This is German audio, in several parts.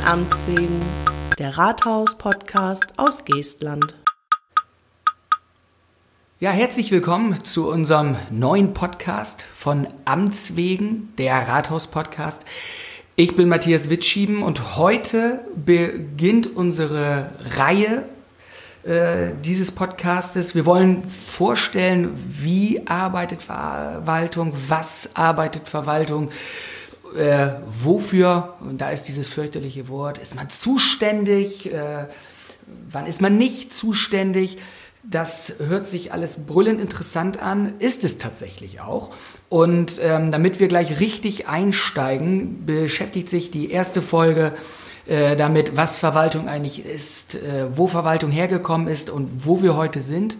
von Amts wegen, der Rathaus-Podcast aus Geestland. Ja, herzlich willkommen zu unserem neuen Podcast von Amts wegen, der Rathaus-Podcast. Ich bin Matthias Witschieben und heute beginnt unsere Reihe äh, dieses Podcastes. Wir wollen vorstellen, wie arbeitet Verwaltung, was arbeitet Verwaltung, äh, wofür, und da ist dieses fürchterliche Wort, ist man zuständig, äh, wann ist man nicht zuständig. Das hört sich alles brüllend interessant an, ist es tatsächlich auch. Und ähm, damit wir gleich richtig einsteigen, beschäftigt sich die erste Folge äh, damit, was Verwaltung eigentlich ist, äh, wo Verwaltung hergekommen ist und wo wir heute sind.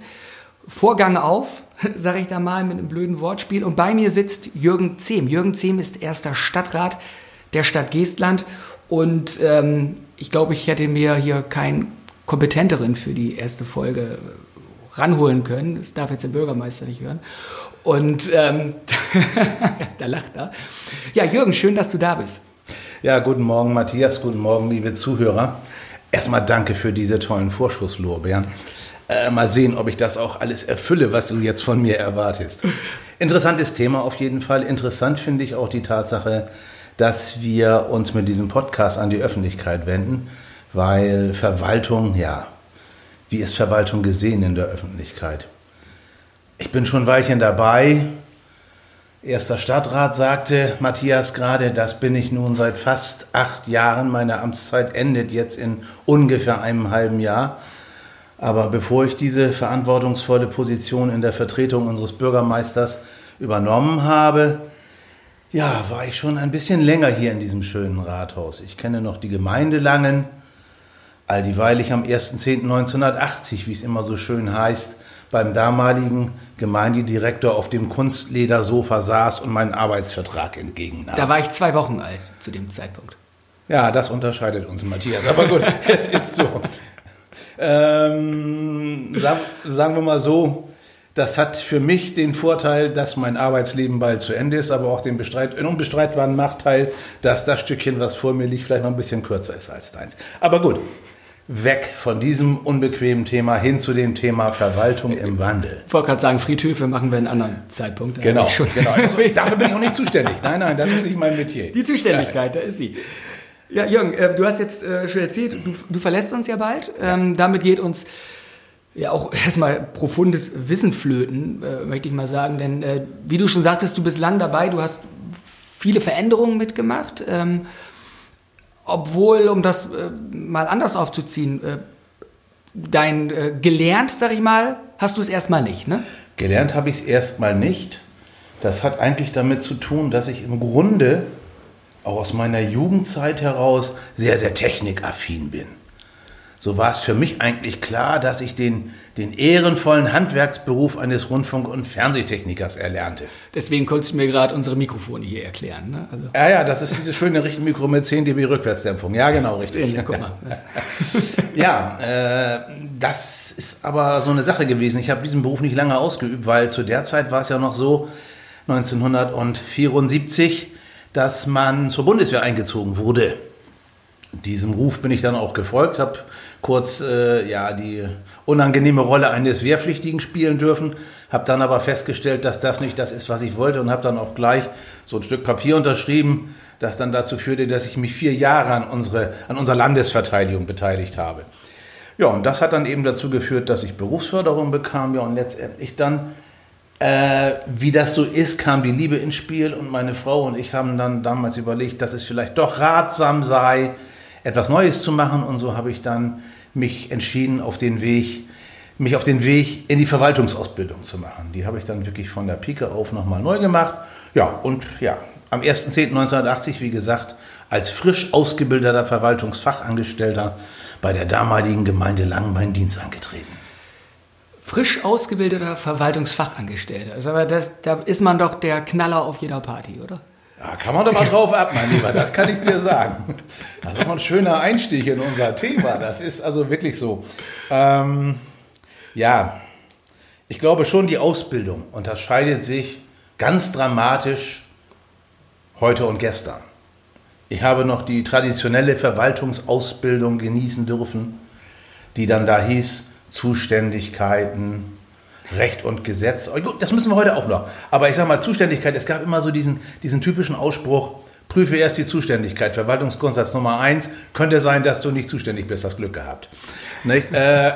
Vorgang auf, sage ich da mal mit einem blöden Wortspiel. Und bei mir sitzt Jürgen Zehm. Jürgen Zehm ist erster Stadtrat der Stadt Geestland. Und ähm, ich glaube, ich hätte mir hier keinen kompetenteren für die erste Folge ranholen können. Das darf jetzt der Bürgermeister nicht hören. Und ähm, da lacht er. Ja, Jürgen, schön, dass du da bist. Ja, guten Morgen, Matthias. Guten Morgen, liebe Zuhörer. Erstmal danke für diese tollen Vorschusslorbeeren. Äh, mal sehen, ob ich das auch alles erfülle, was du jetzt von mir erwartest. Interessantes Thema auf jeden Fall. Interessant finde ich auch die Tatsache, dass wir uns mit diesem Podcast an die Öffentlichkeit wenden, weil Verwaltung, ja, wie ist Verwaltung gesehen in der Öffentlichkeit? Ich bin schon Weilchen dabei, Erster Stadtrat sagte Matthias gerade, das bin ich nun seit fast acht Jahren. Meine Amtszeit endet jetzt in ungefähr einem halben Jahr. Aber bevor ich diese verantwortungsvolle Position in der Vertretung unseres Bürgermeisters übernommen habe, ja, war ich schon ein bisschen länger hier in diesem schönen Rathaus. Ich kenne noch die Gemeinde Langen, all dieweil ich am 1.10.1980, wie es immer so schön heißt, beim damaligen Gemeindedirektor auf dem Kunstledersofa saß und meinen Arbeitsvertrag entgegennahm. Da war ich zwei Wochen alt zu dem Zeitpunkt. Ja, das unterscheidet uns, Matthias. Aber gut, es ist so. Ähm, sag, sagen wir mal so, das hat für mich den Vorteil, dass mein Arbeitsleben bald zu Ende ist, aber auch den unbestreitbaren Nachteil, dass das Stückchen, was vor mir liegt, vielleicht noch ein bisschen kürzer ist als deins. Aber gut, weg von diesem unbequemen Thema hin zu dem Thema Verwaltung im Wandel. Ich wollte gerade sagen, Friedhöfe machen wir einen anderen Zeitpunkt. Genau, genau. Also, dafür bin ich auch nicht zuständig. Nein, nein, das ist nicht mein Metier. Die Zuständigkeit, ja. da ist sie. Ja, Jürgen, äh, du hast jetzt äh, schon erzählt, du, du verlässt uns ja bald. Ähm, damit geht uns ja auch erstmal profundes Wissen flöten, äh, möchte ich mal sagen. Denn äh, wie du schon sagtest, du bist lang dabei, du hast viele Veränderungen mitgemacht. Ähm, obwohl, um das äh, mal anders aufzuziehen, äh, dein gelernt, sag ich mal, hast du es erstmal nicht, ne? Gelernt habe ich es erstmal nicht. Das hat eigentlich damit zu tun, dass ich im Grunde auch aus meiner Jugendzeit heraus sehr, sehr technikaffin bin so war es für mich eigentlich klar, dass ich den, den ehrenvollen Handwerksberuf eines Rundfunk- und Fernsehtechnikers erlernte. Deswegen konntest du mir gerade unsere Mikrofone hier erklären. Ne? Also. Ja, ja, das ist dieses schöne Richtmikro mit 10 dB Rückwärtsdämpfung. Ja, genau, richtig. Ja, guck mal. ja äh, das ist aber so eine Sache gewesen. Ich habe diesen Beruf nicht lange ausgeübt, weil zu der Zeit war es ja noch so, 1974, dass man zur Bundeswehr eingezogen wurde. Diesem Ruf bin ich dann auch gefolgt, habe kurz äh, ja, die unangenehme Rolle eines Wehrpflichtigen spielen dürfen, habe dann aber festgestellt, dass das nicht das ist, was ich wollte und habe dann auch gleich so ein Stück Papier unterschrieben, das dann dazu führte, dass ich mich vier Jahre an, unsere, an unserer Landesverteidigung beteiligt habe. Ja, und das hat dann eben dazu geführt, dass ich Berufsförderung bekam, ja, und letztendlich dann äh, wie das so ist, kam die Liebe ins Spiel und meine Frau und ich haben dann damals überlegt, dass es vielleicht doch ratsam sei, etwas Neues zu machen. Und so habe ich dann mich entschieden, auf den Weg, mich auf den Weg in die Verwaltungsausbildung zu machen. Die habe ich dann wirklich von der Pike auf nochmal neu gemacht. Ja, und ja, am 1.10.1980, wie gesagt, als frisch ausgebildeter Verwaltungsfachangestellter bei der damaligen Gemeinde Langen meinen Dienst angetreten. Frisch ausgebildeter Verwaltungsfachangestellter. Also, aber das, da ist man doch der Knaller auf jeder Party, oder? Ja, kann man doch mal drauf ab, mein Lieber, das kann ich dir sagen. Das ist auch ein schöner Einstieg in unser Thema. Das ist also wirklich so. Ähm, ja, ich glaube schon, die Ausbildung unterscheidet sich ganz dramatisch heute und gestern. Ich habe noch die traditionelle Verwaltungsausbildung genießen dürfen, die dann da hieß Zuständigkeiten, Recht und Gesetz. Oh, gut, das müssen wir heute auch noch. Aber ich sage mal, Zuständigkeit, es gab immer so diesen, diesen typischen Ausspruch, prüfe erst die Zuständigkeit. Verwaltungsgrundsatz Nummer eins, könnte sein, dass du nicht zuständig bist, hast Glück gehabt. Äh,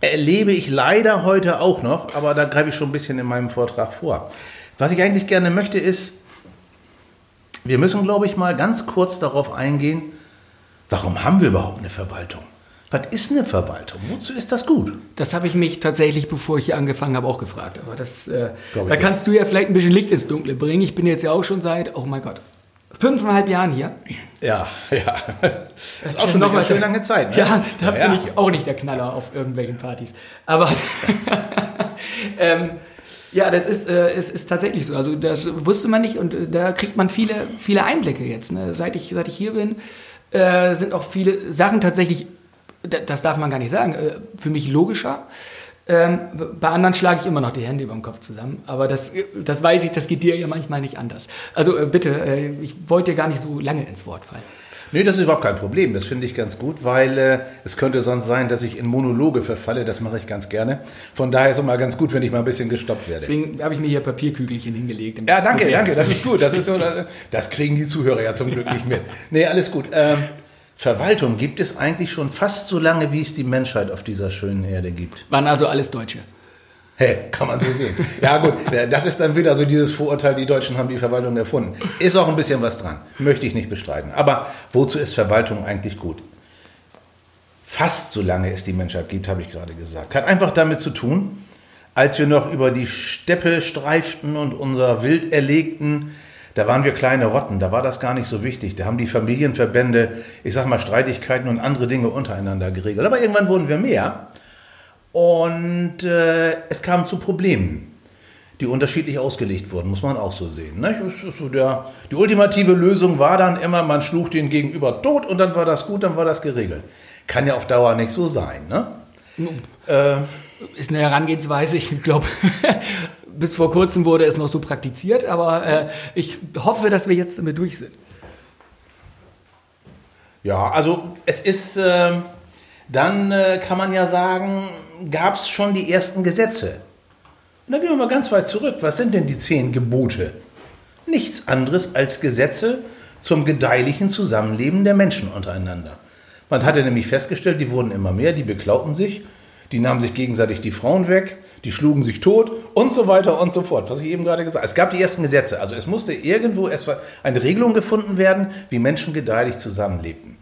erlebe ich leider heute auch noch, aber da greife ich schon ein bisschen in meinem Vortrag vor. Was ich eigentlich gerne möchte, ist, wir müssen, glaube ich, mal ganz kurz darauf eingehen, warum haben wir überhaupt eine Verwaltung? Was ist eine Verwaltung? Wozu ist das gut? Das habe ich mich tatsächlich, bevor ich hier angefangen habe, auch gefragt. Aber das, äh, da kannst du ja vielleicht ein bisschen Licht ins Dunkle bringen. Ich bin jetzt ja auch schon seit, oh mein Gott, fünfeinhalb Jahren hier. Ja, ja. Das ist auch schon noch mal schön lange Zeit. Ne? Ja, da ja, bin ja. ich auch nicht der Knaller auf irgendwelchen Partys. Aber ähm, ja, das ist, äh, es ist tatsächlich so. Also das wusste man nicht und äh, da kriegt man viele, viele Einblicke jetzt. Ne? Seit, ich, seit ich hier bin, äh, sind auch viele Sachen tatsächlich das darf man gar nicht sagen, äh, für mich logischer. Ähm, bei anderen schlage ich immer noch die Hände über den Kopf zusammen. Aber das, das weiß ich, das geht dir ja manchmal nicht anders. Also äh, bitte, äh, ich wollte dir gar nicht so lange ins Wort fallen. Nee, das ist überhaupt kein Problem. Das finde ich ganz gut, weil äh, es könnte sonst sein, dass ich in Monologe verfalle. Das mache ich ganz gerne. Von daher ist es immer ganz gut, wenn ich mal ein bisschen gestoppt werde. Deswegen habe ich mir hier Papierkügelchen hingelegt. Ja, danke, Problem. danke. Das ist gut. Das, ist so, das, das, kriegen die Zuhörer ja zum Glück nicht mit. Nee, alles gut. Ähm, Verwaltung gibt es eigentlich schon fast so lange, wie es die Menschheit auf dieser schönen Erde gibt. Waren also alles Deutsche. Hey, kann man so sehen. Ja gut, das ist dann wieder so dieses Vorurteil, die Deutschen haben die Verwaltung erfunden. Ist auch ein bisschen was dran, möchte ich nicht bestreiten. Aber wozu ist Verwaltung eigentlich gut? Fast so lange es die Menschheit gibt, habe ich gerade gesagt. Hat einfach damit zu tun, als wir noch über die Steppe streiften und unser Wild erlegten, da waren wir kleine Rotten, da war das gar nicht so wichtig. Da haben die Familienverbände, ich sag mal, Streitigkeiten und andere Dinge untereinander geregelt. Aber irgendwann wurden wir mehr und äh, es kam zu Problemen, die unterschiedlich ausgelegt wurden, muss man auch so sehen. Ne? Der, die ultimative Lösung war dann immer, man schlug den Gegenüber tot und dann war das gut, dann war das geregelt. Kann ja auf Dauer nicht so sein. Ne? Äh, ist eine Herangehensweise, ich glaube, bis vor kurzem wurde es noch so praktiziert, aber äh, ich hoffe, dass wir jetzt damit durch sind. Ja, also es ist, äh, dann äh, kann man ja sagen, gab es schon die ersten Gesetze. Und da gehen wir mal ganz weit zurück. Was sind denn die zehn Gebote? Nichts anderes als Gesetze zum gedeihlichen Zusammenleben der Menschen untereinander. Man hatte nämlich festgestellt, die wurden immer mehr, die beklauten sich, die nahmen sich gegenseitig die Frauen weg, die schlugen sich tot und so weiter und so fort, was ich eben gerade gesagt habe. Es gab die ersten Gesetze, also es musste irgendwo eine Regelung gefunden werden, wie Menschen gedeihlich zusammenlebten.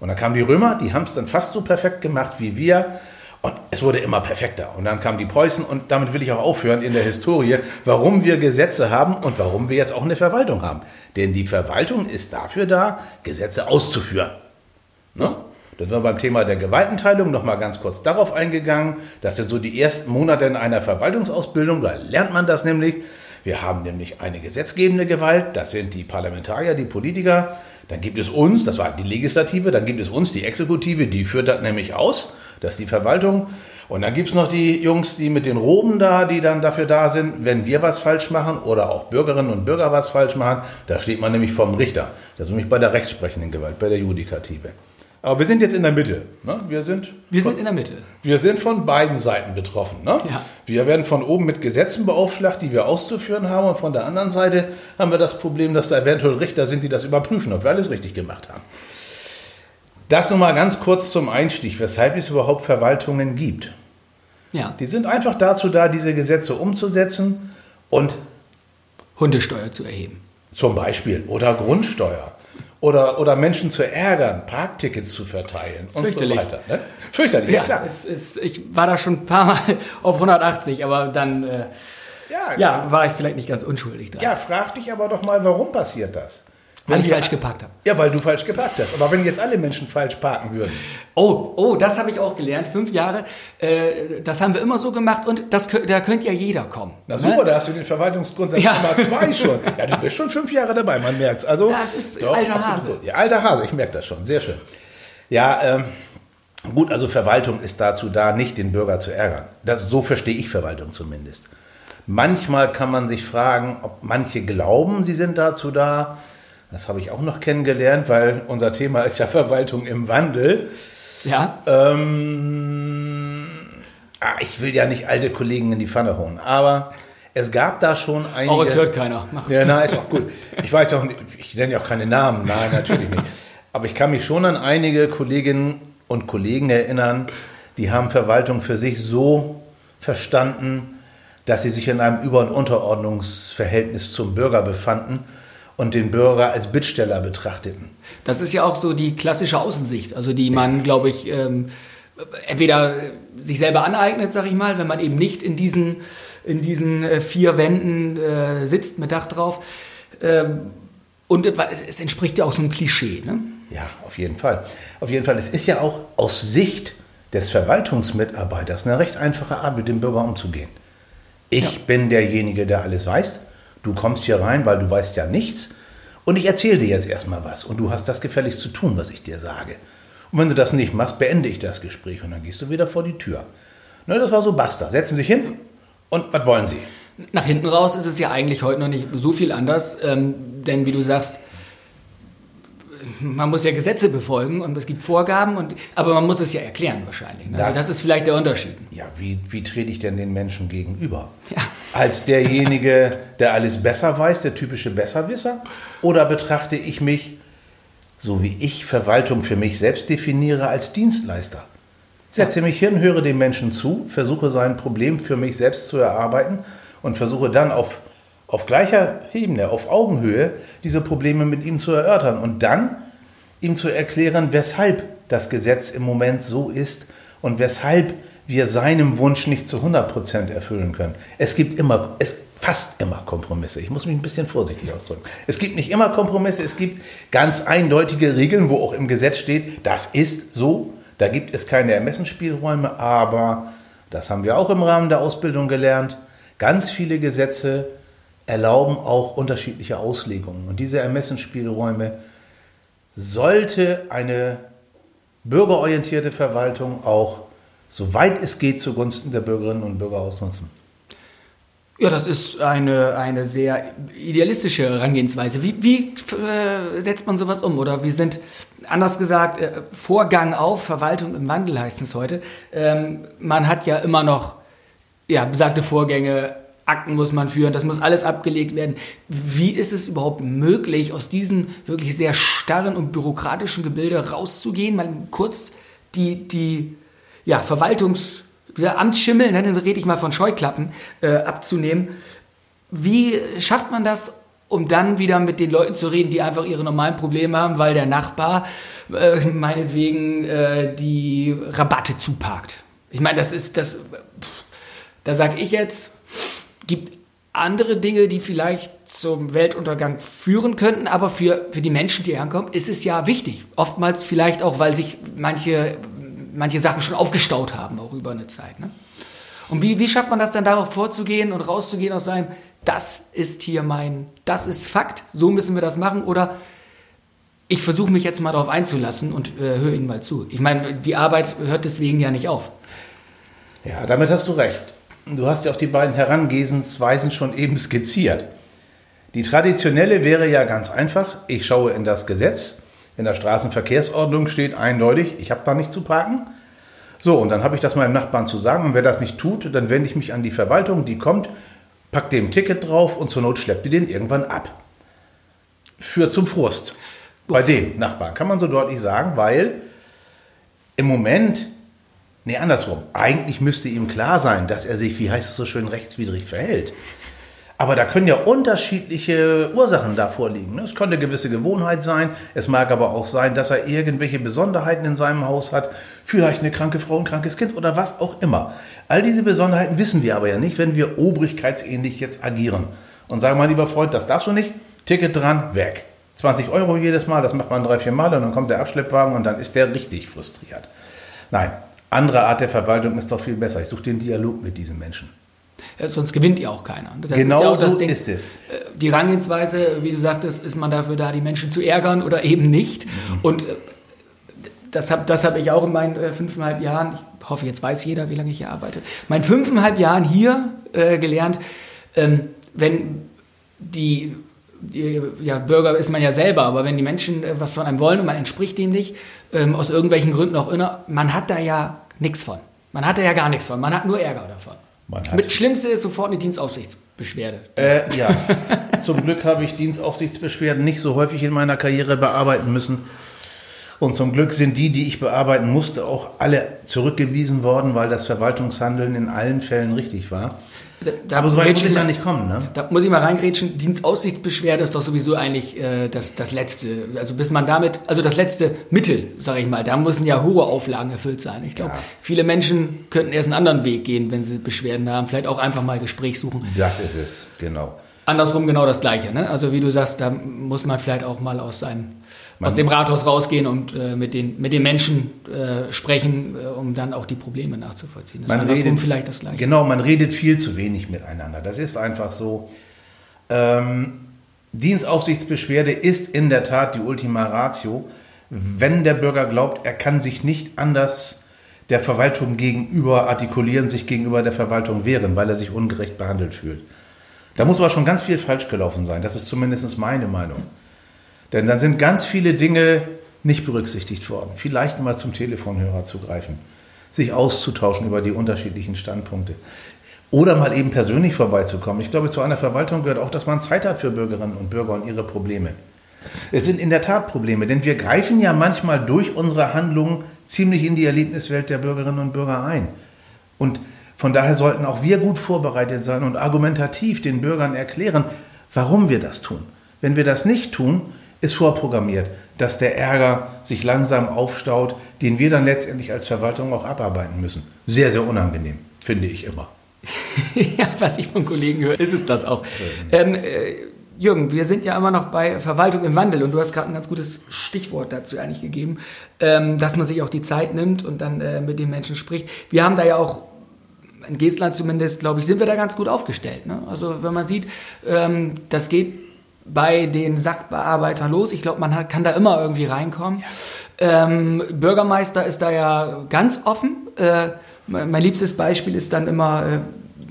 Und dann kamen die Römer, die haben es dann fast so perfekt gemacht wie wir. Und es wurde immer perfekter. Und dann kamen die Preußen und damit will ich auch aufhören in der Historie, warum wir Gesetze haben und warum wir jetzt auch eine Verwaltung haben. Denn die Verwaltung ist dafür da, Gesetze auszuführen. Ne? Da sind wir beim Thema der Gewaltenteilung noch mal ganz kurz darauf eingegangen. Das sind so die ersten Monate in einer Verwaltungsausbildung. Da lernt man das nämlich. Wir haben nämlich eine gesetzgebende Gewalt. Das sind die Parlamentarier, die Politiker. Dann gibt es uns, das war die Legislative. Dann gibt es uns, die Exekutive. Die führt das nämlich aus. Das ist die Verwaltung. Und dann gibt es noch die Jungs, die mit den Roben da, die dann dafür da sind, wenn wir was falsch machen oder auch Bürgerinnen und Bürger was falsch machen. Da steht man nämlich vom Richter. Das ist nämlich bei der rechtsprechenden Gewalt, bei der Judikative. Aber wir sind jetzt in der Mitte. Ne? Wir, sind, wir sind in der Mitte. Wir sind von beiden Seiten betroffen. Ne? Ja. Wir werden von oben mit Gesetzen beaufschlagt, die wir auszuführen haben. Und von der anderen Seite haben wir das Problem, dass da eventuell Richter sind, die das überprüfen, ob wir alles richtig gemacht haben. Das nun mal ganz kurz zum Einstieg, weshalb es überhaupt Verwaltungen gibt. Ja. Die sind einfach dazu da, diese Gesetze umzusetzen und Hundesteuer zu erheben. Zum Beispiel. Oder Grundsteuer oder, oder Menschen zu ärgern, Parktickets zu verteilen und so weiter. Ne? Fürchterlich, ja, ja klar. Es, es, ich war da schon ein paar Mal auf 180, aber dann äh, ja, ja, war ich vielleicht nicht ganz unschuldig dran. Ja, frag dich aber doch mal, warum passiert das? Weil ich falsch geparkt habe. Ja, weil du falsch geparkt hast. Aber wenn jetzt alle Menschen falsch parken würden. Oh, oh, das habe ich auch gelernt. Fünf Jahre. Äh, das haben wir immer so gemacht und das, da könnte ja jeder kommen. Na ne? super, ne? da hast du den Verwaltungsgrundsatz ja. Nummer zwei schon. Ja, du bist schon fünf Jahre dabei, man merkt es. Also, das ist doch, alter Hase. Ja, alter Hase, ich merke das schon. Sehr schön. Ja, ähm, gut, also Verwaltung ist dazu da, nicht den Bürger zu ärgern. Das, so verstehe ich Verwaltung zumindest. Manchmal kann man sich fragen, ob manche glauben, sie sind dazu da, Das habe ich auch noch kennengelernt, weil unser Thema ist ja Verwaltung im Wandel. Ja. Ähm, ah, ich will ja nicht alte Kollegen in die Pfanne hauen, aber es gab da schon einige. Auch es hört keiner. Mach. Ja, na, ist auch gut. Ich weiß auch nicht, ich nenne ja auch keine Namen, nein, natürlich nicht. Aber ich kann mich schon an einige Kolleginnen und Kollegen erinnern, die haben Verwaltung für sich so verstanden, dass sie sich in einem Über- und Unterordnungsverhältnis zum Bürger befanden und den Bürger als Bittsteller betrachteten. Das ist ja auch so die klassische Außensicht, also die man, glaube ich, ähm, entweder sich selber aneignet, sag ich mal, wenn man eben nicht in diesen, in diesen äh, vier Wänden äh, sitzt mit Dach drauf. Ähm, und es entspricht ja auch so einem Klischee. Ne? Ja, auf jeden Fall. Auf jeden Fall. Es ist ja auch aus Sicht des Verwaltungsmitarbeiters eine recht einfache Art, mit dem Bürger umzugehen. Ich ja. bin derjenige, der alles weiß. Du kommst hier rein, weil du weißt ja nichts. Und ich erzähle dir jetzt erstmal was. Und du hast das gefälligst zu tun, was ich dir sage. Und wenn du das nicht machst, beende ich das Gespräch und dann gehst du wieder vor die Tür. Ne, das war so basta. Setzen Sie sich hin und was wollen Sie? Nach hinten raus ist es ja eigentlich heute noch nicht so viel anders, ähm, denn wie du sagst, man muss ja Gesetze befolgen und es gibt Vorgaben, und, aber man muss es ja erklären wahrscheinlich. Ne? Also das, das, ist vielleicht der Unterschied. Ja, wie, wie trete ich denn den Menschen gegenüber? Ja. Als derjenige, der alles besser weiß, der typische Besserwisser? Oder betrachte ich mich, so wie ich Verwaltung für mich selbst definiere, als Dienstleister? Setze ja. mich hin, höre dem Menschen zu, versuche sein Problem für mich selbst zu erarbeiten und versuche dann auf auf gleicher Ebene, auf Augenhöhe, diese Probleme mit ihm zu erörtern und dann ihm zu erklären, weshalb das Gesetz im Moment so ist und weshalb wir seinem Wunsch nicht zu 100 Prozent erfüllen können. Es gibt immer, es, fast immer Kompromisse. Ich muss mich ein bisschen vorsichtig ausdrücken. Es gibt nicht immer Kompromisse, es gibt ganz eindeutige Regeln, wo auch im Gesetz steht, das ist so. Da gibt es keine Ermessensspielräume, aber das haben wir auch im Rahmen der Ausbildung gelernt. Ganz viele Gesetze erlauben auch unterschiedliche Auslegungen. Und diese Ermessensspielräume sollte eine bürgerorientierte Verwaltung auch, soweit es geht, zugunsten der Bürgerinnen und Bürger ausnutzen. Ja, das ist eine, eine sehr idealistische Herangehensweise. Wie, wie äh, setzt man sowas um? Oder wie sind, anders gesagt, äh, Vorgang auf, Verwaltung im Wandel heißt es heute. Ähm, man hat ja immer noch ja, besagte Vorgänge Akten muss man führen, das muss alles abgelegt werden. Wie ist es überhaupt möglich, aus diesem wirklich sehr starren und bürokratischen Gebilde rauszugehen, mal kurz die, die ja, Verwaltungs-, dieser Amtsschimmel, ne, dann rede ich mal von Scheuklappen, äh, abzunehmen. Wie schafft man das, um dann wieder mit den Leuten zu reden, die einfach ihre normalen Probleme haben, weil der Nachbar äh, meinetwegen äh, die Rabatte zuparkt? Ich meine, das ist das. Pff, da sage ich jetzt, gibt andere Dinge, die vielleicht zum Weltuntergang führen könnten, aber für, für die Menschen, die herkommen, ist es ja wichtig. Oftmals vielleicht auch, weil sich manche, manche Sachen schon aufgestaut haben, auch über eine Zeit. Ne? Und wie, wie schafft man das dann darauf vorzugehen und rauszugehen aus seinem, das ist hier mein, das ist Fakt, so müssen wir das machen oder ich versuche mich jetzt mal darauf einzulassen und äh, höre Ihnen mal zu. Ich meine, die Arbeit hört deswegen ja nicht auf. Ja, damit hast du recht. Du hast ja auch die beiden Herangehensweisen schon eben skizziert. Die traditionelle wäre ja ganz einfach, ich schaue in das Gesetz, in der Straßenverkehrsordnung steht eindeutig, ich habe da nicht zu parken. So, und dann habe ich das meinem Nachbarn zu sagen und wer das nicht tut, dann wende ich mich an die Verwaltung, die kommt, packt dem Ticket drauf und zur Not schleppt die den irgendwann ab. Führt zum Frust. Bei dem Nachbarn kann man so deutlich sagen, weil im Moment Nee, andersrum. Eigentlich müsste ihm klar sein, dass er sich, wie heißt es so schön, rechtswidrig verhält. Aber da können ja unterschiedliche Ursachen davor liegen. Ne? Es könnte gewisse Gewohnheit sein. Es mag aber auch sein, dass er irgendwelche Besonderheiten in seinem Haus hat. Vielleicht eine kranke Frau, ein krankes Kind oder was auch immer. All diese Besonderheiten wissen wir aber ja nicht, wenn wir obrigkeitsähnlich jetzt agieren. Und sagen mal, lieber Freund, das darfst du nicht. Ticket dran, weg. 20 Euro jedes Mal, das macht man drei, vier Mal und dann kommt der Abschleppwagen und dann ist der richtig frustriert. Nein, andere Art der Verwaltung ist doch viel besser. Ich suche den Dialog mit diesen Menschen. Ja, sonst gewinnt ja auch keiner. Das genau ist ja auch so Ding, ist es. Äh, die Rangehensweise, wie du sagtest, ist man dafür da, die Menschen zu ärgern oder eben nicht. Mhm. Und äh, das habe das hab ich auch in meinen äh, fünfeinhalb Jahren, ich hoffe, jetzt weiß jeder, wie lange ich hier arbeite, meinen fünfeinhalb Jahren hier äh, gelernt, ähm, wenn die ja, Bürger ist man ja selber, aber wenn die Menschen äh, was von einem wollen und man entspricht dem nicht, ähm, aus irgendwelchen Gründen auch immer, man hat da ja nichts von. Man hat da ja gar nichts von, man hat nur Ärger davon. Mit Schlimmste ist sofort eine Dienstaufsichtsbeschwerde. Äh, ja, zum Glück habe ich Dienstaufsichtsbeschwerden nicht so häufig in meiner Karriere bearbeiten müssen. Und zum Glück sind die, die ich bearbeiten musste, auch alle zurückgewiesen worden, weil das Verwaltungshandeln in allen Fällen richtig war. Da, da Aber so weit muss es ja nicht kommen, ne? Da muss ich mal reingrätschen. Dienstaussichtsbeschwerde ist doch sowieso eigentlich äh, das, das letzte. Also bis man damit, also das letzte Mittel, sage ich mal. Da müssen ja hohe Auflagen erfüllt sein. Ich glaube, ja. viele Menschen könnten erst einen anderen Weg gehen, wenn sie Beschwerden haben. Vielleicht auch einfach mal Gespräch suchen. Das ist es, genau. Andersrum genau das Gleiche. Ne? Also wie du sagst, da muss man vielleicht auch mal aus seinem aus dem Rathaus rausgehen und äh, mit, den, mit den Menschen äh, sprechen, äh, um dann auch die Probleme nachzuvollziehen. Das man redet, vielleicht das Gleiche. Genau, man redet viel zu wenig miteinander. Das ist einfach so. Ähm, Dienstaufsichtsbeschwerde ist in der Tat die Ultima Ratio, wenn der Bürger glaubt, er kann sich nicht anders der Verwaltung gegenüber artikulieren, sich gegenüber der Verwaltung wehren, weil er sich ungerecht behandelt fühlt. Da muss aber schon ganz viel falsch gelaufen sein. Das ist zumindest meine Meinung. Denn dann sind ganz viele Dinge nicht berücksichtigt worden. Vielleicht mal zum Telefonhörer zu greifen, sich auszutauschen über die unterschiedlichen Standpunkte. Oder mal eben persönlich vorbeizukommen. Ich glaube, zu einer Verwaltung gehört auch, dass man Zeit hat für Bürgerinnen und Bürger und ihre Probleme. Es sind in der Tat Probleme, denn wir greifen ja manchmal durch unsere Handlungen ziemlich in die Erlebniswelt der Bürgerinnen und Bürger ein. Und von daher sollten auch wir gut vorbereitet sein und argumentativ den Bürgern erklären, warum wir das tun. Wenn wir das nicht tun, ist vorprogrammiert, dass der Ärger sich langsam aufstaut, den wir dann letztendlich als Verwaltung auch abarbeiten müssen. Sehr, sehr unangenehm, finde ich immer. ja, was ich von Kollegen höre, ist es das auch. Ähm, äh, Jürgen, wir sind ja immer noch bei Verwaltung im Wandel und du hast gerade ein ganz gutes Stichwort dazu eigentlich gegeben, ähm, dass man sich auch die Zeit nimmt und dann äh, mit den Menschen spricht. Wir haben da ja auch in Geestland zumindest, glaube ich, sind wir da ganz gut aufgestellt. Ne? Also wenn man sieht, ähm, das geht bei den Sachbearbeitern los. Ich glaube, man hat, kann da immer irgendwie reinkommen. Ja. Ähm, Bürgermeister ist da ja ganz offen. Äh, mein liebstes Beispiel ist dann immer, äh,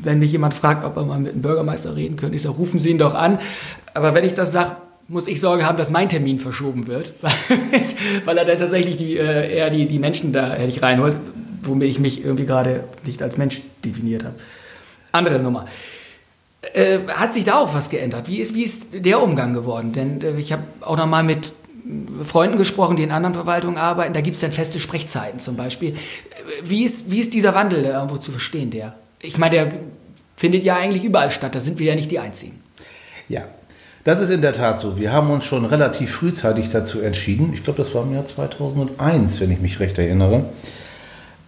wenn mich jemand fragt, ob er mal mit einem Bürgermeister reden könnte, ich sage, rufen Sie ihn doch an. Aber wenn ich das sage, muss ich Sorge haben, dass mein Termin verschoben wird, weil er dann tatsächlich die, äh, eher die, die Menschen da nicht reinholt, womit ich mich irgendwie gerade nicht als Mensch definiert habe. Andere Nummer. Äh, hat sich da auch was geändert? Wie ist, wie ist der Umgang geworden? Denn äh, ich habe auch noch mal mit Freunden gesprochen, die in anderen Verwaltungen arbeiten. Da gibt es dann feste Sprechzeiten zum Beispiel. Äh, wie ist, wie ist dieser Wandel irgendwo zu verstehen, der? Ich meine, der findet ja eigentlich überall statt. Da sind wir ja nicht die Einzigen. Ja, das ist in der Tat so. Wir haben uns schon relativ frühzeitig dazu entschieden, ich glaube, das war im Jahr 2001, wenn ich mich recht erinnere,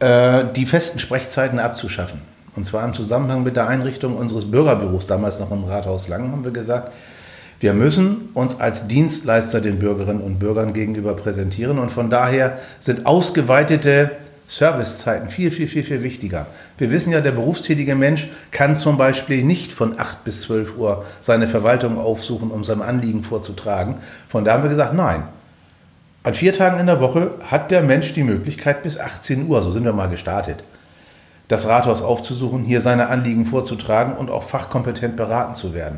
die festen Sprechzeiten abzuschaffen. Und zwar im Zusammenhang mit der Einrichtung unseres Bürgerbüros, damals noch im Rathaus Langen, haben wir gesagt, wir müssen uns als Dienstleister den Bürgerinnen und Bürgern gegenüber präsentieren und von daher sind ausgeweitete Servicezeiten viel, viel, viel, viel wichtiger. Wir wissen ja, der berufstätige Mensch kann zum Beispiel nicht von 8 bis 12 Uhr seine Verwaltung aufsuchen, um sein Anliegen vorzutragen. Von da haben wir gesagt, nein. An vier Tagen in der Woche hat der Mensch die Möglichkeit bis 18 Uhr, so sind wir mal gestartet das Rathaus aufzusuchen, hier seine Anliegen vorzutragen und auch fachkompetent beraten zu werden.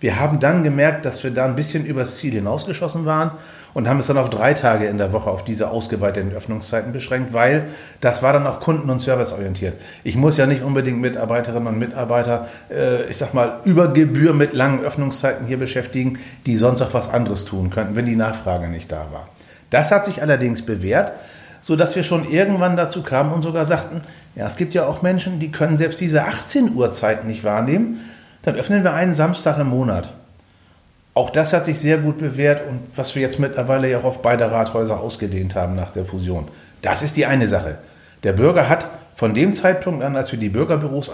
Wir haben dann gemerkt, dass wir da ein bisschen übers Ziel hinausgeschossen waren und haben es dann auf drei Tage in der Woche auf diese ausgeweiteten Öffnungszeiten beschränkt, weil das war dann auch kunden- und serviceorientiert. Ich muss ja nicht unbedingt Mitarbeiterinnen und Mitarbeiter, äh, ich sag mal, über Gebühr mit langen Öffnungszeiten hier beschäftigen, die sonst auch was anderes tun könnten, wenn die Nachfrage nicht da war. Das hat sich allerdings bewährt sodass wir schon irgendwann dazu kamen und sogar sagten, ja, es gibt ja auch Menschen, die können selbst diese 18 Uhr Zeit nicht wahrnehmen, dann öffnen wir einen Samstag im Monat. Auch das hat sich sehr gut bewährt und was wir jetzt mittlerweile ja auch auf beide Rathäuser ausgedehnt haben nach der Fusion. Das ist die eine Sache. Der Bürger hat von dem Zeitpunkt an, als wir die Bürgerbüros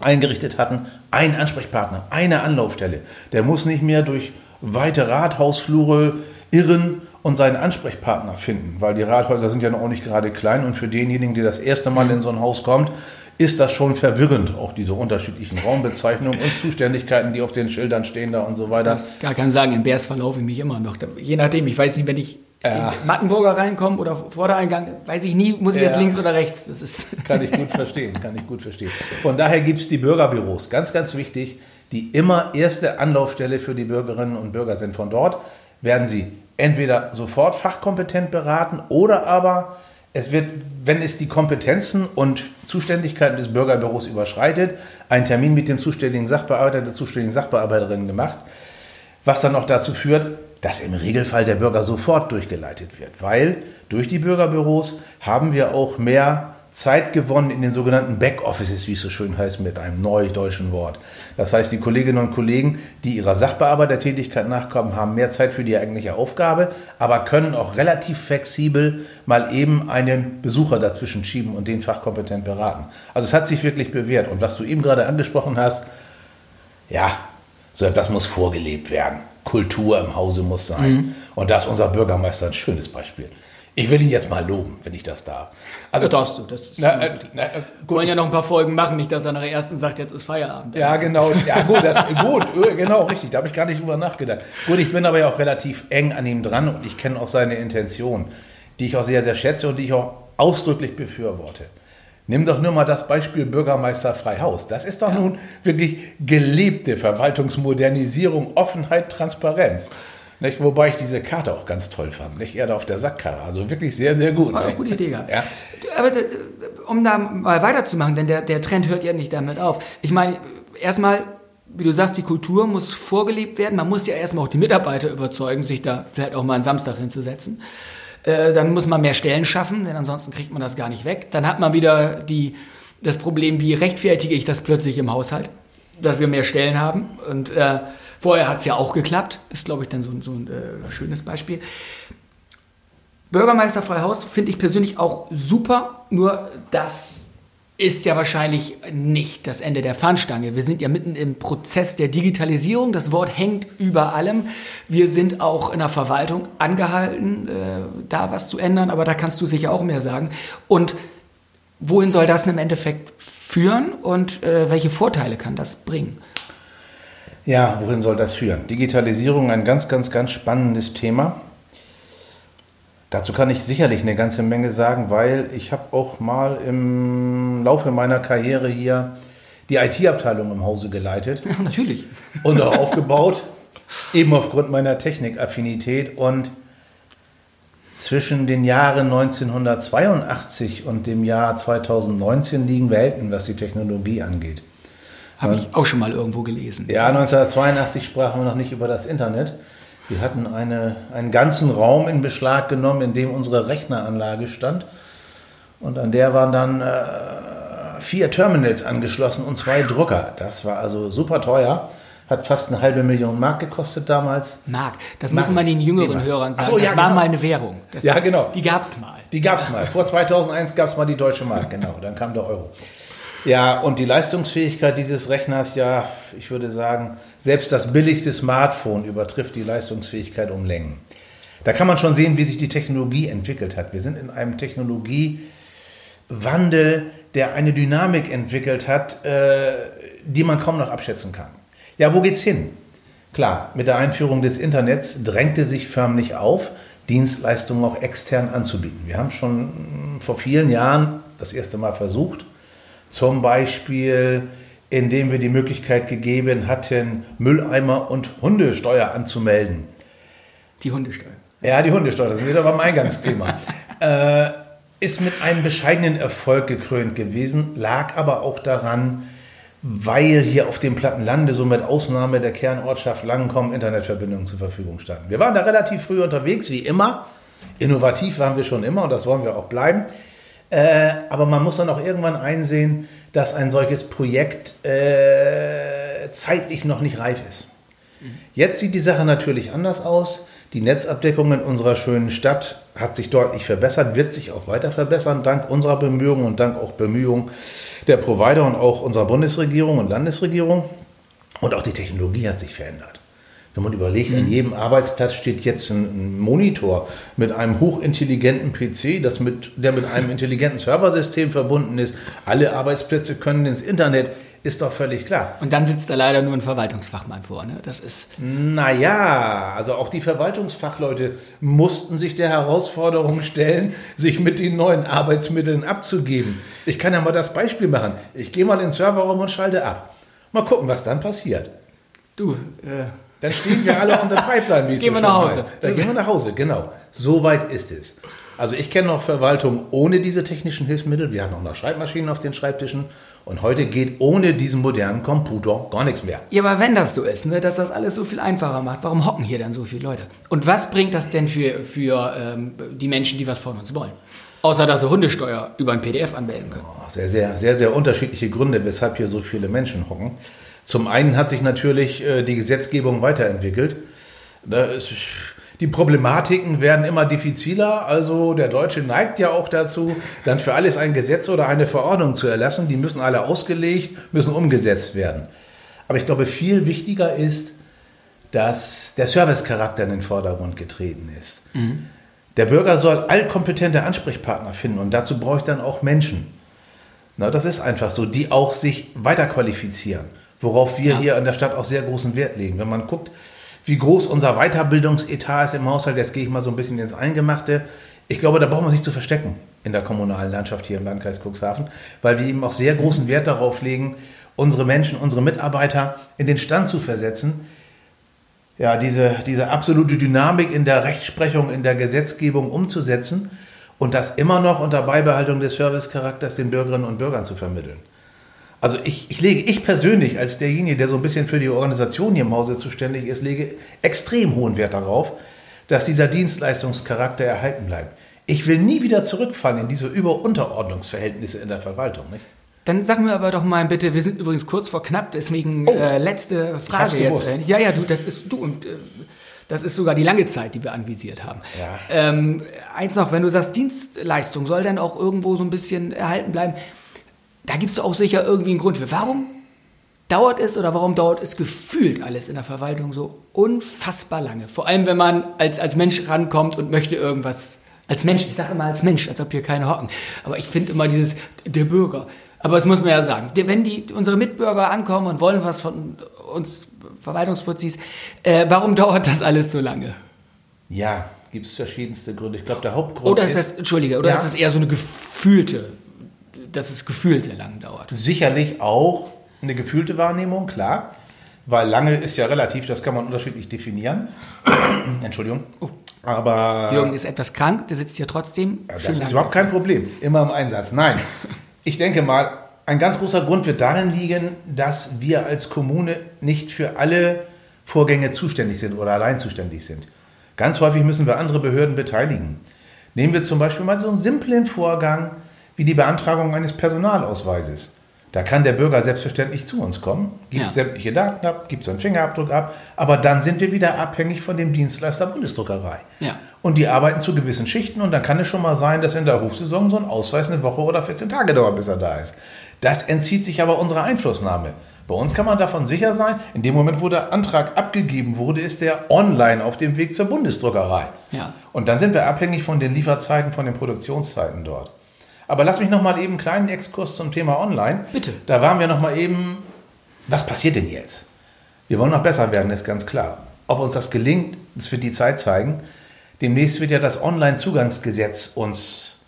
eingerichtet hatten, einen Ansprechpartner, eine Anlaufstelle. Der muss nicht mehr durch weite Rathausflure irren und seinen Ansprechpartner finden, weil die Rathäuser sind ja noch auch nicht gerade klein und für denjenigen, der das erste Mal in so ein Haus kommt, ist das schon verwirrend, auch diese unterschiedlichen Raumbezeichnungen und Zuständigkeiten, die auf den Schildern stehen da und so weiter. Ich gar kann sagen, in Bärs verlaufe ich mich immer noch. Je nachdem, ich weiß nicht, wenn ich ja. in Mattenburger reinkommen oder vor der Eingang, weiß ich nie, muss ich ja. jetzt links oder rechts. Das ist kann ich gut verstehen, kann ich gut verstehen. Von daher gibt es die Bürgerbüros, ganz, ganz wichtig, die immer erste Anlaufstelle für die Bürgerinnen und Bürger sind. Von dort werden sie entweder sofort fachkompetent beraten oder aber es wird, wenn es die Kompetenzen und Zuständigkeiten des Bürgerbüros überschreitet, ein Termin mit dem zuständigen Sachbearbeiter, der zuständigen Sachbearbeiterin gemacht, was dann auch dazu führt, dass im Regelfall der Bürger sofort durchgeleitet wird, weil durch die Bürgerbüros haben wir auch mehr Zeit gewonnen in den sogenannten Backoffices, wie es so schön heißt mit einem neudeutschen Wort. Das heißt, die Kolleginnen und Kollegen, die ihrer Sachbearbeitertätigkeit nachkommen, haben mehr Zeit für die eigentliche Aufgabe, aber können auch relativ flexibel mal eben einen Besucher dazwischen schieben und den fachkompetent beraten. Also es hat sich wirklich bewährt. Und was du eben gerade angesprochen hast, ja, so etwas muss vorgelebt werden. Kultur im Hause muss sein. Mhm. Und da ist unser Bürgermeister ein schönes Beispiel. Ich will ihn jetzt mal loben, wenn ich das darf. Also ja, darfst du. Das ist na, äh, na, also, Wir wollen ja noch ein paar Folgen machen, nicht, dass er nach der ersten sagt, jetzt ist Feierabend. Ja, genau. Ja, gut, das, gut, äh, genau, richtig. Da habe ich gar nicht drüber nachgedacht. Gut, ich bin aber ja auch relativ eng an ihm dran und ich kenne auch seine Intention, die ich auch sehr, sehr schätze und die ich auch ausdrücklich befürworte. Nimm doch nur mal das Beispiel Bürgermeister Freihaus. Das ist doch ja. nun wirklich gelebte Verwaltungsmodernisierung, Offenheit, Transparenz. Nicht? Wobei ich diese Karte auch ganz toll fand. Nicht? Er da auf der Sackkarre. Also wirklich sehr, sehr gut. War eine gute Idee. Ja. Aber um da mal weiterzumachen, denn der, der Trend hört ja nicht damit auf. Ich meine, erstmal, wie du sagst, die Kultur muss vorgelebt werden. Man muss ja erstmal auch die Mitarbeiter überzeugen, sich da vielleicht auch mal einen Samstag hinzusetzen. Äh, dann muss man mehr Stellen schaffen, denn ansonsten kriegt man das gar nicht weg. Dann hat man wieder die, das Problem, wie rechtfertige ich das plötzlich im Haushalt, dass wir mehr Stellen haben. Und äh, Vorher hat es ja auch geklappt. Das ist, glaube ich, dann so, so ein äh, schönes Beispiel. Bürgermeister Freihaus finde ich persönlich auch super, nur das ist ja wahrscheinlich nicht das Ende der Fahnenstange. Wir sind ja mitten im Prozess der Digitalisierung. Das Wort hängt über allem. Wir sind auch in der Verwaltung angehalten, äh, da was zu ändern, aber da kannst du sicher auch mehr sagen. Und wohin soll das im Endeffekt führen und äh, welche Vorteile kann das bringen? Ja, wohin soll das führen? Digitalisierung, ein ganz, ganz, ganz spannendes Thema. Dazu kann ich sicherlich eine ganze Menge sagen, weil ich habe auch mal im Laufe meiner Karriere hier die IT-Abteilung im Hause geleitet. Ja, natürlich. Und auch aufgebaut, eben aufgrund meiner Technikaffinität. Und zwischen den Jahren 1982 und dem Jahr 2019 liegen Welten, was die Technologie angeht. Habe ich auch schon mal irgendwo gelesen. Ja, 1982 sprachen wir noch nicht über das Internet. Wir hatten eine, einen ganzen Raum in Beschlag genommen, in dem unsere Rechneranlage stand. Und an der waren dann äh, vier Terminals angeschlossen und zwei Drucker. Das war also super teuer. Hat fast eine halbe Million Mark gekostet damals. Mark, das Mark. müssen wir den jüngeren Hörern sagen. So, ja, das war genau. mal eine Währung. Das, ja, genau. Die gab es mal. Die gab es mal. Vor 2001 gab es mal die deutsche Mark, genau. Dann kam der Euro. Ja, und die Leistungsfähigkeit dieses Rechners, ja, ich würde sagen, selbst das billigste Smartphone übertrifft die Leistungsfähigkeit um Längen. Da kann man schon sehen, wie sich die Technologie entwickelt hat. Wir sind in einem Technologiewandel, der eine Dynamik entwickelt hat, äh, die man kaum noch abschätzen kann. Ja, wo geht's hin? Klar, mit der Einführung des Internets drängte sich förmlich auf, Dienstleistungen auch extern anzubieten. Wir haben schon vor vielen Jahren das erste Mal versucht, zum Beispiel, indem wir die Möglichkeit gegeben hatten, Mülleimer und Hundesteuer anzumelden. Die Hundesteuer. Ja, die Hundesteuer, das ist wieder beim Eingangsthema. äh, ist mit einem bescheidenen Erfolg gekrönt gewesen, lag aber auch daran, weil hier auf dem platten Lande, so mit Ausnahme der Kernortschaft Langenkommen, Internetverbindungen zur Verfügung standen. Wir waren da relativ früh unterwegs, wie immer. Innovativ waren wir schon immer und das wollen wir auch bleiben. Äh, aber man muss dann auch irgendwann einsehen, dass ein solches Projekt äh, zeitlich noch nicht reif ist. Jetzt sieht die Sache natürlich anders aus. Die Netzabdeckung in unserer schönen Stadt hat sich deutlich verbessert, wird sich auch weiter verbessern, dank unserer Bemühungen und dank auch Bemühungen der Provider und auch unserer Bundesregierung und Landesregierung. Und auch die Technologie hat sich verändert. Wenn man überlegt, an jedem Arbeitsplatz steht jetzt ein Monitor mit einem hochintelligenten PC, das mit, der mit einem intelligenten Serversystem verbunden ist. Alle Arbeitsplätze können ins Internet, ist doch völlig klar. Und dann sitzt da leider nur ein Verwaltungsfachmann vor. Ne? Das ist. Naja, also auch die Verwaltungsfachleute mussten sich der Herausforderung stellen, sich mit den neuen Arbeitsmitteln abzugeben. Ich kann ja mal das Beispiel machen. Ich gehe mal in den Serverraum und schalte ab. Mal gucken, was dann passiert. Du, äh, Dann stehen wir alle on the pipeline, wie es Gehen so wir nach Hause. heißt. Dann gehen wir nach Hause, genau. So weit ist es. Also ich kenne noch Verwaltung ohne diese technischen Hilfsmittel. Wir hatten auch noch Schreibmaschinen auf den Schreibtischen. Und heute geht ohne diesen modernen Computer gar nichts mehr. Ja, aber wenn das so ist, ne, dass das alles so viel einfacher macht, warum hocken hier dann so viele Leute? Und was bringt das denn für, für ähm, die Menschen, die was von uns wollen? Außer, dass sie Hundesteuer über ein PDF anmelden können. Sehr, sehr, sehr, sehr unterschiedliche Gründe, weshalb hier so viele Menschen hocken. Zum einen hat sich natürlich äh, die Gesetzgebung weiterentwickelt. Da ist, die Problematiken werden immer diffiziler. Also der Deutsche neigt ja auch dazu, dann für alles ein Gesetz oder eine Verordnung zu erlassen. Die müssen alle ausgelegt, müssen umgesetzt werden. Aber ich glaube, viel wichtiger ist, dass der Servicecharakter in den Vordergrund getreten ist. Der Bürger soll allkompetente Ansprechpartner finden und dazu brauche ich dann auch Menschen. Na, das ist einfach so, die auch sich weiterqualifizieren, worauf wir Ja. hier in der Stadt auch sehr großen Wert legen. Wenn man guckt, wie groß unser Weiterbildungsetat ist im Haushalt, jetzt gehe ich mal so ein bisschen ins Eingemachte. Ich glaube, da brauchen wir uns nicht zu verstecken in der kommunalen Landschaft hier im Landkreis Cuxhaven, weil wir eben auch sehr großen Wert darauf legen, unsere Menschen, unsere Mitarbeiter in den Stand zu versetzen, ja, diese, diese absolute Dynamik in der Rechtsprechung, in der Gesetzgebung umzusetzen und das immer noch unter Beibehaltung des Servicecharakters den Bürgerinnen und Bürgern zu vermitteln. Also ich, ich lege, ich persönlich als derjenige, der so ein bisschen für die Organisation hier im Hause zuständig ist, lege extrem hohen Wert darauf, dass dieser Dienstleistungscharakter erhalten bleibt. Ich will nie wieder zurückfallen in diese Über-Unterordnungsverhältnisse in der Verwaltung. Nicht? Dann sag mir aber doch mal bitte, wir sind übrigens kurz vor knapp, deswegen Oh. äh, letzte Frage jetzt. gewusst. Äh, Ja, ja, du, das ist du und äh, das ist sogar die lange Zeit, die wir anvisiert haben. Ja. Ähm, eins noch, wenn du sagst, Dienstleistung soll dann auch irgendwo so ein bisschen erhalten bleiben, da gibst du auch sicher irgendwie einen Grund für. Warum dauert es oder warum dauert es gefühlt alles in der Verwaltung so unfassbar lange? Vor allem, wenn man als, als Mensch rankommt und möchte irgendwas. Als Mensch, ich sage immer als Mensch, als ob hier keine hocken. Aber ich finde immer dieses, der Bürger. Aber das muss man ja sagen. Wenn die, unsere Mitbürger ankommen und wollen was von uns Verwaltungsfuzis, äh, warum dauert das alles so lange? Ja, gibt es verschiedenste Gründe. Ich glaube, der Hauptgrund Oder ist das, Entschuldige, oder Ja. ist das eher so eine gefühlte, dass es gefühlt sehr lang dauert? Sicherlich auch eine gefühlte Wahrnehmung, klar. Weil lange ist ja relativ, das kann man unterschiedlich definieren. Entschuldigung. Aber Jürgen ist etwas krank, der sitzt hier trotzdem. Ja, das ist überhaupt kein Problem. Immer im Einsatz. Nein. Ich denke mal, ein ganz großer Grund wird darin liegen, dass wir als Kommune nicht für alle Vorgänge zuständig sind oder allein zuständig sind. Ganz häufig müssen wir andere Behörden beteiligen. Nehmen wir zum Beispiel mal so einen simplen Vorgang wie die Beantragung eines Personalausweises. Da kann der Bürger selbstverständlich zu uns kommen, gibt Ja. sämtliche Daten ab, gibt seinen Fingerabdruck ab, aber dann sind wir wieder abhängig von dem Dienstleister Bundesdruckerei. Ja. Und die arbeiten zu gewissen Schichten und dann kann es schon mal sein, dass in der Hochsaison so ein Ausweis eine Woche oder 14 Tage dauert, bis er da ist. Das entzieht sich aber unserer Einflussnahme. Bei uns kann man davon sicher sein, in dem Moment, wo der Antrag abgegeben wurde, ist der online auf dem Weg zur Bundesdruckerei. Ja. Und dann sind wir abhängig von den Lieferzeiten, von den Produktionszeiten dort. Aber lass mich noch mal eben einen kleinen Exkurs zum Thema Online. Bitte. Da waren wir noch mal eben, was passiert denn jetzt? Wir wollen noch besser werden, ist ganz klar. Ob uns das gelingt, das wird die Zeit zeigen. Demnächst wird ja das Online-Zugangsgesetz uns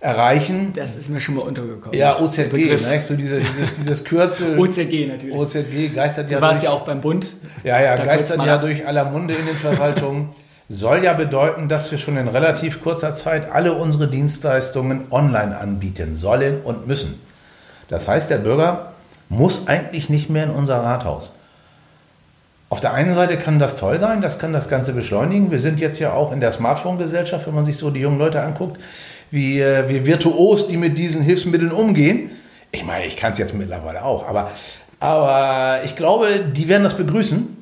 erreichen. Das ist mir schon mal untergekommen. Ja, OZG, ne? so diese, dieses, dieses Kürzel. OZG natürlich. OZG geistert ja du warst durch- ja auch beim Bund. ja, ja, Da geistert ja durch aller Munde in den Verwaltungen. Soll ja bedeuten, dass wir schon in relativ kurzer Zeit alle unsere Dienstleistungen online anbieten sollen und müssen. Das heißt, der Bürger muss eigentlich nicht mehr in unser Rathaus. Auf der einen Seite kann das toll sein, das kann das Ganze beschleunigen. Wir sind jetzt ja auch in der Smartphone-Gesellschaft, wenn man sich so die jungen Leute anguckt, wie, äh, wie virtuos die mit diesen Hilfsmitteln umgehen. Ich meine, ich kann es jetzt mittlerweile auch, aber, aber ich glaube, die werden das begrüßen.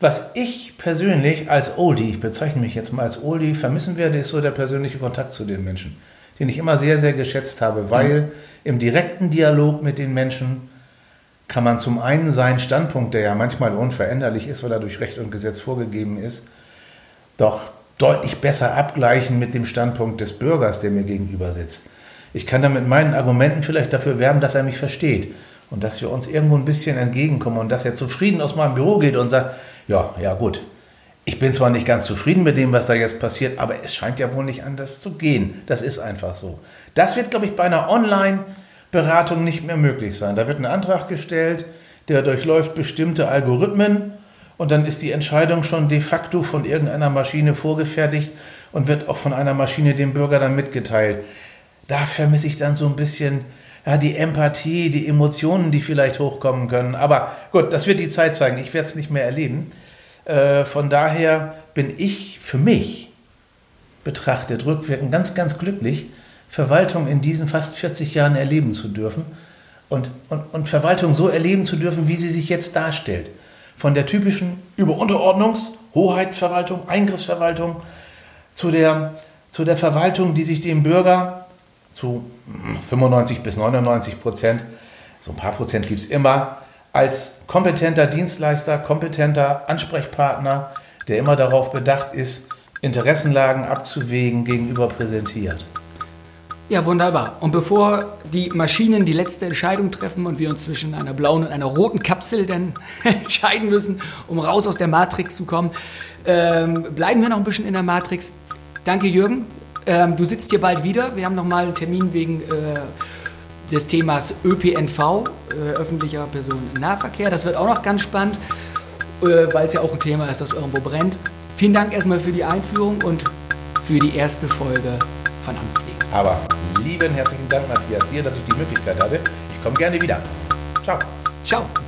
Was ich persönlich als Oldie, ich bezeichne mich jetzt mal als Oldie, vermissen werde, ist so der persönliche Kontakt zu den Menschen, den ich immer sehr, sehr geschätzt habe, weil im direkten Dialog mit den Menschen kann man zum einen seinen Standpunkt, der ja manchmal unveränderlich ist, weil er durch Recht und Gesetz vorgegeben ist, doch deutlich besser abgleichen mit dem Standpunkt des Bürgers, der mir gegenüber sitzt. Ich kann da mit meinen Argumenten vielleicht dafür werben, dass er mich versteht und dass wir uns irgendwo ein bisschen entgegenkommen und dass er zufrieden aus meinem Büro geht und sagt, ja, ja gut, ich bin zwar nicht ganz zufrieden mit dem, was da jetzt passiert, aber es scheint ja wohl nicht anders zu gehen. Das ist einfach so. Das wird, glaube ich, bei einer Online-Beratung nicht mehr möglich sein. Da wird ein Antrag gestellt, der durchläuft bestimmte Algorithmen und dann ist die Entscheidung schon de facto von irgendeiner Maschine vorgefertigt und wird auch von einer Maschine dem Bürger dann mitgeteilt. Da vermisse ich dann so ein bisschen ja, die Empathie, die Emotionen, die vielleicht hochkommen können. Aber gut, das wird die Zeit zeigen. Ich werde es nicht mehr erleben. Äh, von daher bin ich für mich betrachtet rückwirkend ganz, ganz glücklich, Verwaltung in diesen fast 40 Jahren erleben zu dürfen und, und, und Verwaltung so erleben zu dürfen, wie sie sich jetzt darstellt. Von der typischen Überunterordnungs-, Hoheitsverwaltung, Eingriffsverwaltung zu der, zu der Verwaltung, die sich dem Bürger zu 95 bis 99 Prozent, so ein paar Prozent gibt es immer, als kompetenter Dienstleister, kompetenter Ansprechpartner, der immer darauf bedacht ist, Interessenlagen abzuwägen, gegenüber präsentiert. Ja, wunderbar. Und bevor die Maschinen die letzte Entscheidung treffen und wir uns zwischen einer blauen und einer roten Kapsel dann entscheiden müssen, um raus aus der Matrix zu kommen, ähm, bleiben wir noch ein bisschen in der Matrix. Danke, Jürgen. Ähm, du sitzt hier bald wieder. Wir haben nochmal einen Termin wegen äh, des Themas ÖPNV, äh, öffentlicher Personennahverkehr. Das wird auch noch ganz spannend, äh, weil es ja auch ein Thema ist, das irgendwo brennt. Vielen Dank erstmal für die Einführung und für die erste Folge von Amtsweg. Aber lieben herzlichen Dank, Matthias, dir, dass ich die Möglichkeit hatte. Ich komme gerne wieder. Ciao. Ciao.